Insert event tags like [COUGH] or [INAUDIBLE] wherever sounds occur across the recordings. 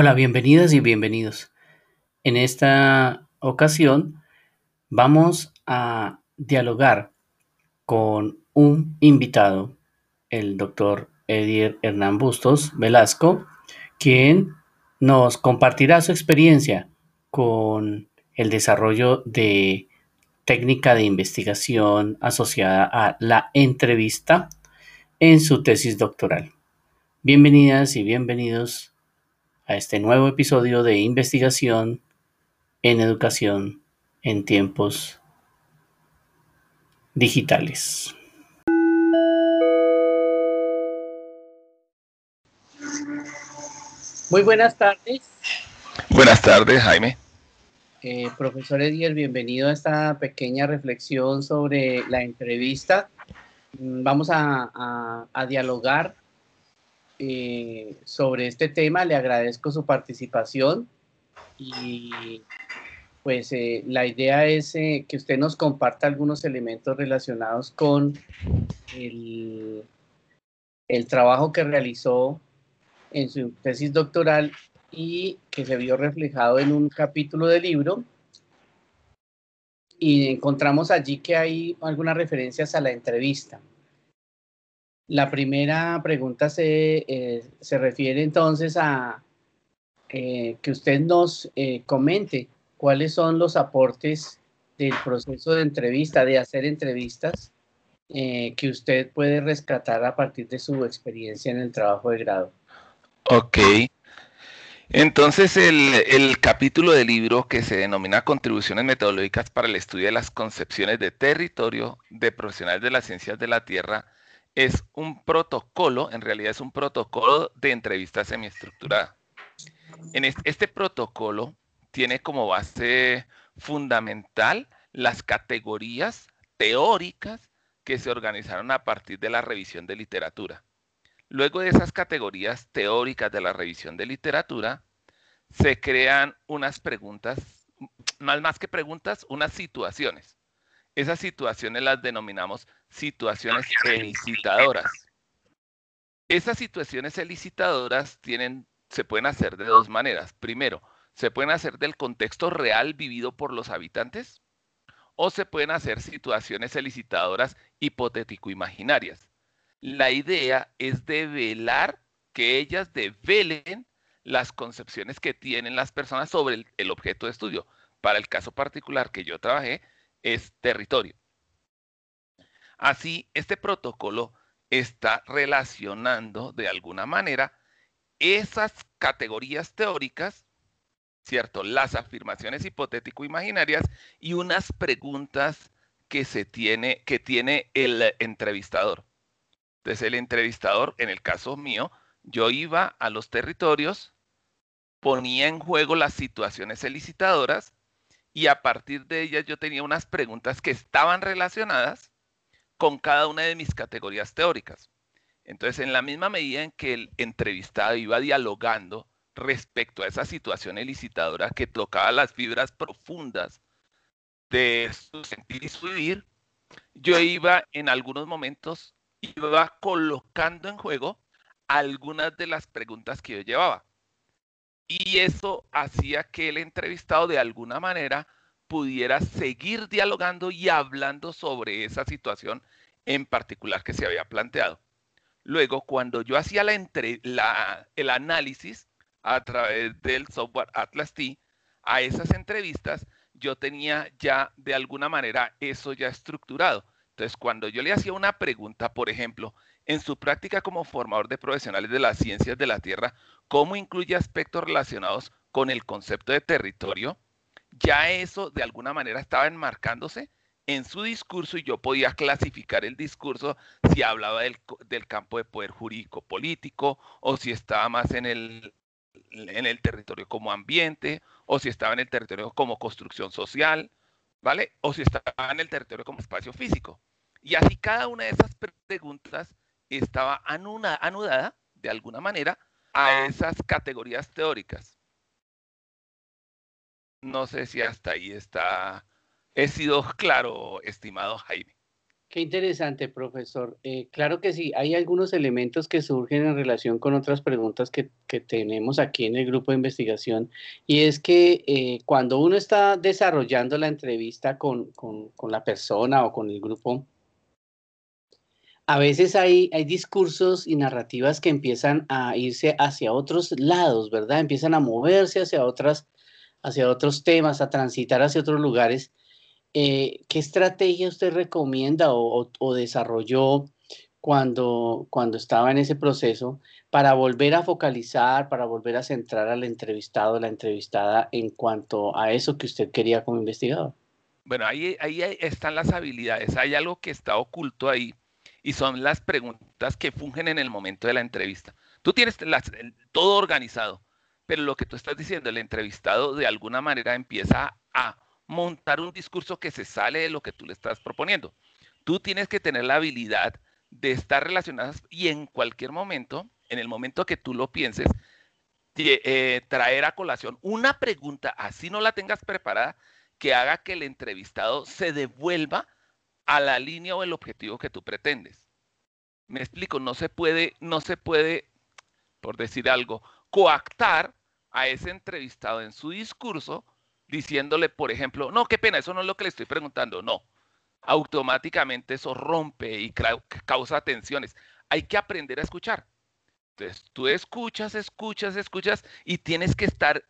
Hola, bienvenidas y bienvenidos. En esta ocasión vamos a dialogar con un invitado, el doctor Edir Hernán Bustos Velasco, quien nos compartirá su experiencia con el desarrollo de técnica de investigación asociada a la entrevista en su tesis doctoral. Bienvenidas y bienvenidos a este nuevo episodio de investigación en educación en tiempos digitales. Muy buenas tardes. Buenas tardes, Jaime. Eh, profesor Edier, bienvenido a esta pequeña reflexión sobre la entrevista. Mm, vamos a, a dialogar eh, sobre este tema. Le agradezco su participación y pues eh, la idea es eh, que usted nos comparta algunos elementos relacionados con el, el trabajo que realizó en su tesis doctoral y que se vio reflejado en un capítulo del libro. Y encontramos allí que hay algunas referencias a la entrevista. La primera pregunta se, eh, se refiere entonces a eh, que usted nos eh, comente cuáles son los aportes del proceso de entrevista, de hacer entrevistas, que usted puede rescatar a partir de su experiencia en el trabajo de grado. Ok. Entonces, el, el, capítulo del libro que se denomina Contribuciones Metodológicas para el Estudio de las Concepciones de Territorio de Profesionales de las Ciencias de la Tierra es un protocolo, en realidad es un protocolo de entrevista semiestructurada. En este, protocolo tiene como base fundamental las categorías teóricas que se organizaron a partir de la revisión de literatura. Luego de esas categorías teóricas de la revisión de literatura, se crean unas preguntas, más, más que preguntas, unas situaciones. Esas situaciones las denominamos situaciones elicitadoras. Esas situaciones elicitadoras tienen, se pueden hacer de dos maneras. Primero, se pueden hacer del contexto real vivido por los habitantes o se pueden hacer situaciones elicitadoras hipotético-imaginarias. La idea es develar que ellas develen las concepciones que tienen las personas sobre el, el objeto de estudio. Para el caso particular que yo trabajé, es territorio. Así, este protocolo está relacionando de alguna manera esas categorías teóricas, ¿cierto? Las afirmaciones hipotético-imaginarias y unas preguntas que se tiene, que tiene el entrevistador. Entonces, el entrevistador, en el caso mío, yo iba a los territorios, ponía en juego las situaciones elicitadoras y a partir de ellas yo tenía unas preguntas que estaban relacionadas con cada una de mis categorías teóricas. Entonces, en la misma medida en que el entrevistado iba dialogando respecto a esa situación elicitadora que tocaba las fibras profundas de su sentir y su vivir, yo iba en algunos momentos, iba colocando en juego algunas de las preguntas que yo llevaba. Y eso hacía que el entrevistado de alguna manera pudiera seguir dialogando y hablando sobre esa situación en particular que se había planteado. Luego, cuando yo hacía la el análisis a través del software Atlas T a esas entrevistas, yo tenía ya de alguna manera eso ya estructurado. Entonces, cuando yo le hacía una pregunta, por ejemplo, en su práctica como formador de profesionales de las ciencias de la Tierra, ¿cómo incluye aspectos relacionados con el concepto de territorio? Ya eso de alguna manera estaba enmarcándose en su discurso y yo podía clasificar el discurso si hablaba del, campo de poder jurídico político o si estaba más en el, en el territorio como ambiente o si estaba en el territorio como construcción social, ¿vale? O si estaba en el territorio como espacio físico. Y así cada una de esas preguntas estaba anudada de alguna manera a esas categorías teóricas. No sé si hasta ahí está, he sido claro, estimado Jaime. Qué interesante, profesor. Eh, claro que sí, hay algunos elementos que surgen en relación con otras preguntas que, tenemos aquí en el grupo de investigación, y es que eh, cuando uno está desarrollando la entrevista con, la persona o con el grupo, a veces hay, hay discursos y narrativas que empiezan a irse hacia otros lados, ¿verdad? Empiezan a moverse hacia, otras, hacia otros temas, a transitar hacia otros lugares eh, ¿qué estrategia usted recomienda o, desarrolló cuando, cuando estaba en ese proceso para volver a focalizar, para volver a centrar al entrevistado, la entrevistada en cuanto a eso que usted quería como investigador? Bueno, ahí, ahí están las habilidades. Hay algo que está oculto ahí y son las preguntas que fungen en el momento de la entrevista. Tú tienes todo organizado, pero lo que tú estás diciendo, el entrevistado de alguna manera empieza a montar un discurso que se sale de lo que tú le estás proponiendo. Tú tienes que tener la habilidad de estar relacionadas y en cualquier momento, en el momento que tú lo pienses, eh, traer a colación una pregunta, así no la tengas preparada, que haga que el entrevistado se devuelva a la línea o el objetivo que tú pretendes. Me explico, no se puede, no se puede, por decir algo, coactar a ese entrevistado en su discurso diciéndole, por ejemplo, no, qué pena, eso no es lo que le estoy preguntando, no. Automáticamente eso rompe y causa tensiones. Hay que aprender a escuchar. Entonces, tú escuchas, escuchas, escuchas y tienes que estar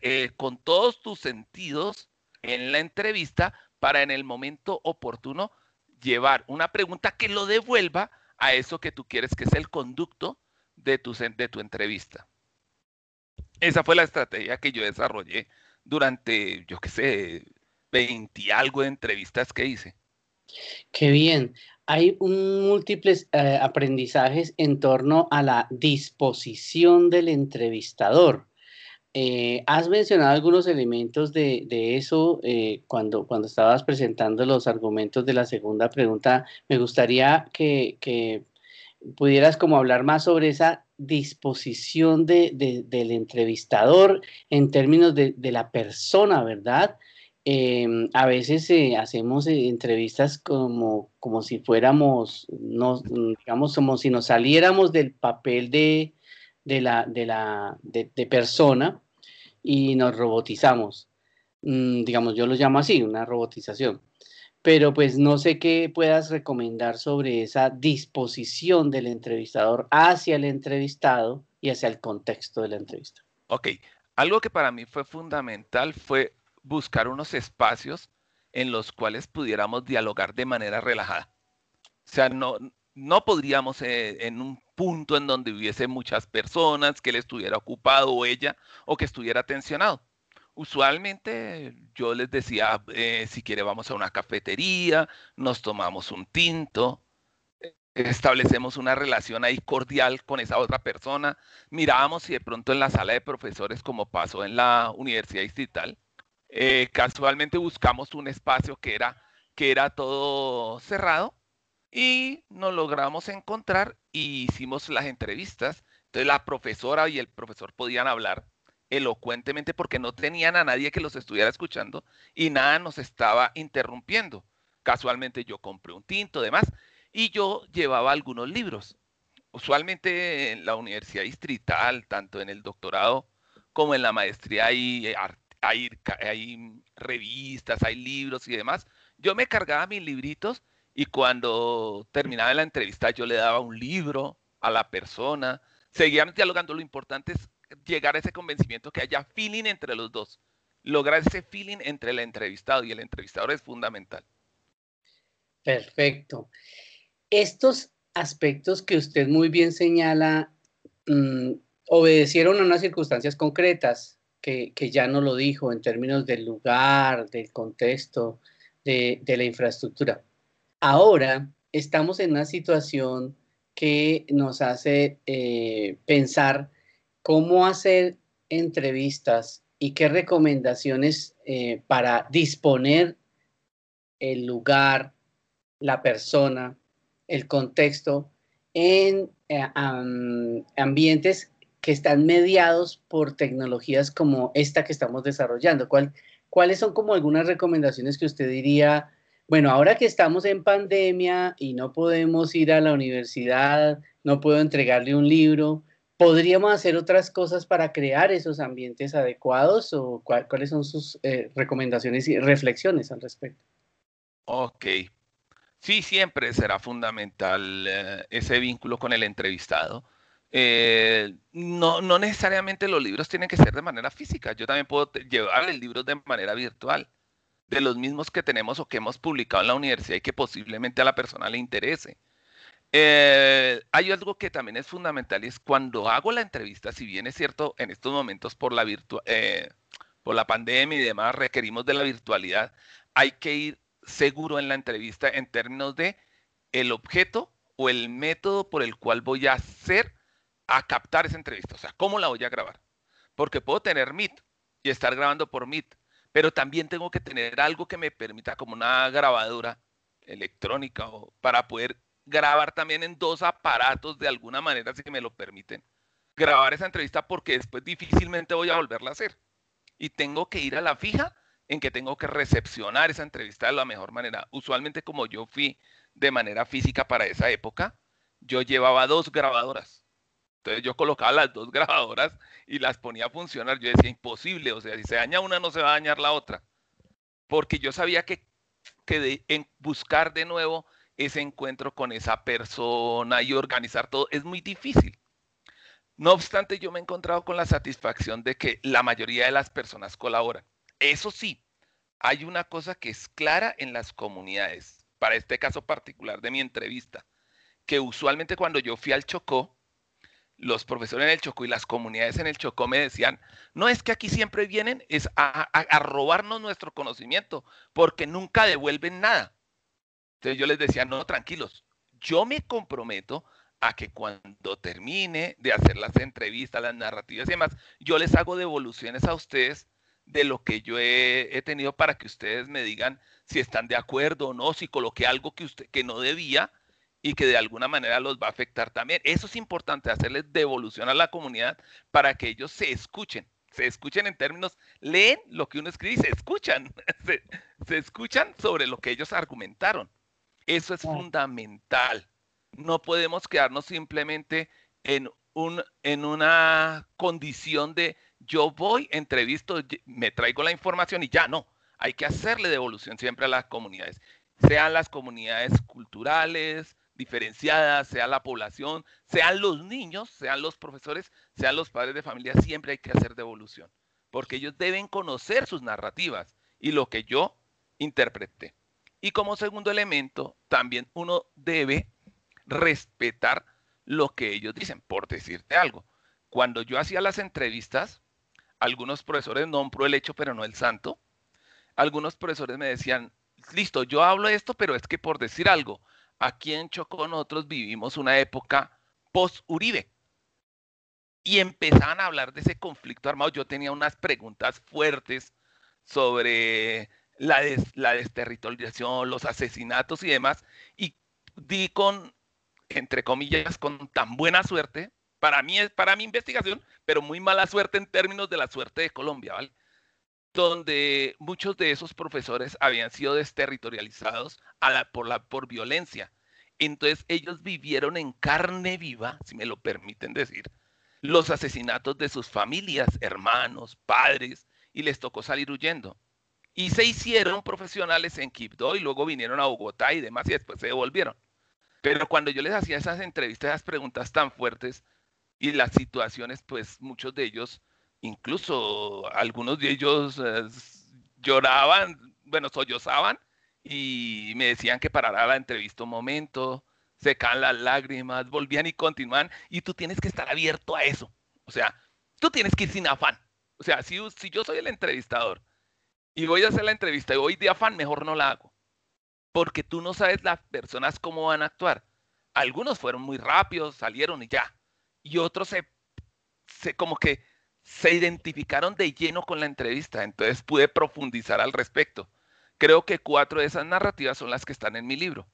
eh, con todos tus sentidos en la entrevista para en el momento oportuno llevar una pregunta que lo devuelva a eso que tú quieres que es el conducto de tu, de tu entrevista. Esa fue la estrategia que yo desarrollé durante, yo qué sé, 20 algo de entrevistas que hice. Qué bien. Hay múltiples eh, aprendizajes en torno a la disposición del entrevistador. Eh, has mencionado algunos elementos de, eso eh, cuando, cuando estabas presentando los argumentos de la segunda pregunta. Me gustaría que, pudieras como hablar más sobre esa disposición de, del entrevistador en términos de, la persona, ¿verdad? Em, a veces eh, hacemos entrevistas como, como si fuéramos, no, digamos, como si nos saliéramos del papel de, la, de, la, de, persona y nos robotizamos. Mm, digamos, yo lo llamo así, una robotización pero pues no sé qué puedas recomendar sobre esa disposición del entrevistador hacia el entrevistado y hacia el contexto de la entrevista. Ok, algo que para mí fue fundamental fue buscar unos espacios en los cuales pudiéramos dialogar de manera relajada. O sea, no, no podríamos eh, en un punto en donde hubiese muchas personas, que él estuviera ocupado o ella, o que estuviera tensionado. Usualmente yo les decía, eh, si quiere vamos a una cafetería, nos tomamos un tinto, establecemos una relación ahí cordial con esa otra persona, mirábamos si de pronto en la sala de profesores, como pasó en la Universidad Distrital, eh, casualmente buscamos un espacio que era, que era todo cerrado y nos logramos encontrar y hicimos las entrevistas. Entonces la profesora y el profesor podían hablar elocuentemente porque no tenían a nadie que los estuviera escuchando y nada nos estaba interrumpiendo. Casualmente yo compré un tinto, demás, y yo llevaba algunos libros. Usualmente en la universidad distrital, tanto en el doctorado como en la maestría, hay, eh, hay, hay revistas, hay libros y demás. Yo me cargaba mis libritos y cuando terminaba la entrevista yo le daba un libro a la persona. Seguíamos dialogando. Lo importante es llegar a ese convencimiento, que haya feeling entre los dos. Lograr ese feeling entre el entrevistado y el entrevistador es fundamental. Perfecto. Estos aspectos que usted muy bien señala mm, obedecieron a unas circunstancias concretas que, ya no lo dijo en términos del lugar, del contexto, de, la infraestructura. Ahora estamos en una situación que nos hace eh, pensar cómo hacer entrevistas y qué recomendaciones eh, para disponer el lugar, la persona, el contexto en eh, ambientes que están mediados por tecnologías como esta que estamos desarrollando. ¿Cuáles son como algunas recomendaciones que usted diría bueno, ahora que estamos en pandemia y no podemos ir a la universidad, no puedo entregarle un libro, ¿podríamos hacer otras cosas para crear esos ambientes adecuados o cuáles son sus eh, recomendaciones y reflexiones al respecto? Ok. Sí, siempre será fundamental eh, ese vínculo con el entrevistado. Eh, no, no necesariamente los libros tienen que ser de manera física. Yo también puedo llevar el libro de manera virtual de los mismos que tenemos o que hemos publicado en la universidad y que posiblemente a la persona le interese. Eh, hay algo que también es fundamental y es cuando hago la entrevista, si bien es cierto, en estos momentos por la, eh, por la pandemia y demás requerimos de la virtualidad, hay que ir seguro en la entrevista en términos de el objeto o el método por el cual voy a hacer a captar esa entrevista, o sea, cómo la voy a grabar. Porque puedo tener Meet y estar grabando por Meet, pero también tengo que tener algo que me permita como una grabadora electrónica o para poder grabar también en dos aparatos de alguna manera si me lo permiten. Grabar esa entrevista porque después difícilmente voy a volverla a hacer. Y tengo que ir a la fija en que tengo que recepcionar esa entrevista de la mejor manera. Usualmente como yo fui de manera física para esa época, yo llevaba dos grabadoras. Entonces yo colocaba las dos [LAUGHS] grabadoras y las ponía a funcionar. Yo decía, imposible, o sea, si se daña una no se va a dañar la otra. Porque yo sabía que, que en buscar de nuevo ese encuentro con esa persona y organizar todo es muy difícil. No obstante, yo me he encontrado con la satisfacción de que la mayoría de las personas colaboran. Eso sí, hay una cosa que es clara en las comunidades, para este caso particular de mi entrevista, que usualmente cuando yo fui al Chocó, los profesores en el Chocó y las comunidades en el Chocó me decían, no es que aquí siempre vienen es a, a robarnos nuestro conocimiento, porque nunca devuelven nada. Entonces yo les decía, no, tranquilos, yo me comprometo a que cuando termine de hacer las entrevistas, las narrativas y demás, yo les hago devoluciones a ustedes de lo que yo he, tenido para que ustedes me digan si están de acuerdo o no, si coloqué algo que, usted, que no debía y que de alguna manera los va a afectar también. Eso es importante, hacerles devolución a la comunidad para que ellos se escuchen se escuchen en términos, leen lo que uno escribe y se escuchan, [LAUGHS] se, escuchan sobre lo que ellos argumentaron. Eso es fundamental. No podemos quedarnos simplemente en, un, en una condición de yo voy, entrevisto, me traigo la información y ya no. Hay que hacerle devolución siempre a las comunidades, sean las comunidades culturales, diferenciadas, sea la población, sean los niños, sean los profesores, sean los padres de familia, siempre hay que hacer devolución, porque ellos deben conocer sus narrativas y lo que yo interpreté. Y como segundo elemento, también uno debe respetar lo que ellos dicen, por decirte algo. Cuando yo hacía las entrevistas, algunos profesores nombro el hecho, pero no el santo. Algunos profesores me decían, listo, yo hablo esto, pero es que por decir algo, aquí en Chocó nosotros vivimos una época post-Uribe. Y empezaban a hablar de ese conflicto armado. Yo tenía unas preguntas fuertes sobre la, la desterritorialización, los asesinatos y demás, y di con, entre comillas, con tan buena suerte, para mí, para mi investigación, pero muy mala suerte en términos de la suerte de Colombia, ¿vale? Donde muchos de esos profesores habían sido desterritorializados a la, por, la, por violencia. Entonces ellos vivieron en carne viva, si me lo permiten decir, los asesinatos de sus familias, hermanos, padres, y les tocó salir huyendo. Y se hicieron profesionales en Quibdó y luego vinieron a Bogotá y demás y después se devolvieron. Pero cuando yo les hacía esas entrevistas, esas preguntas tan fuertes y las situaciones, pues muchos de ellos, incluso algunos de ellos eh, lloraban, bueno, sollozaban y me decían que parara la entrevista un momento, secaban las lágrimas, volvían y continuaban y tú tienes que estar abierto a eso. O sea, tú tienes que ir sin afán. O sea, si, si yo soy el entrevistador y voy a hacer la entrevista y voy de afán, mejor no la hago. Porque tú no sabes las personas cómo van a actuar. Algunos fueron muy rápidos, salieron y ya. Y otros se, se como que se identificaron de lleno con la entrevista. Entonces pude profundizar al respecto. Creo que cuatro de esas narrativas son las que están en mi libro.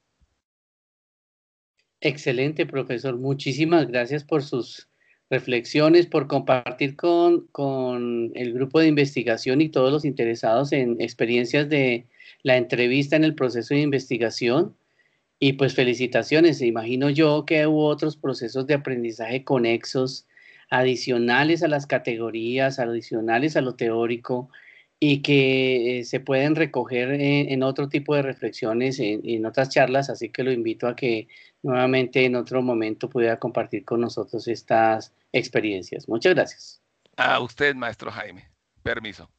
Excelente, profesor. Muchísimas gracias por sus reflexiones, por compartir con, con el grupo de investigación y todos los interesados en experiencias de la entrevista en el proceso de investigación. Y pues felicitaciones, imagino yo que hubo otros procesos de aprendizaje conexos, adicionales a las categorías, adicionales a lo teórico, y que eh, se pueden recoger en, otro tipo de reflexiones, en, en, otras charlas, así que lo invito a que nuevamente en otro momento pueda compartir con nosotros estas experiencias. Muchas gracias. A usted, maestro Jaime. Permiso.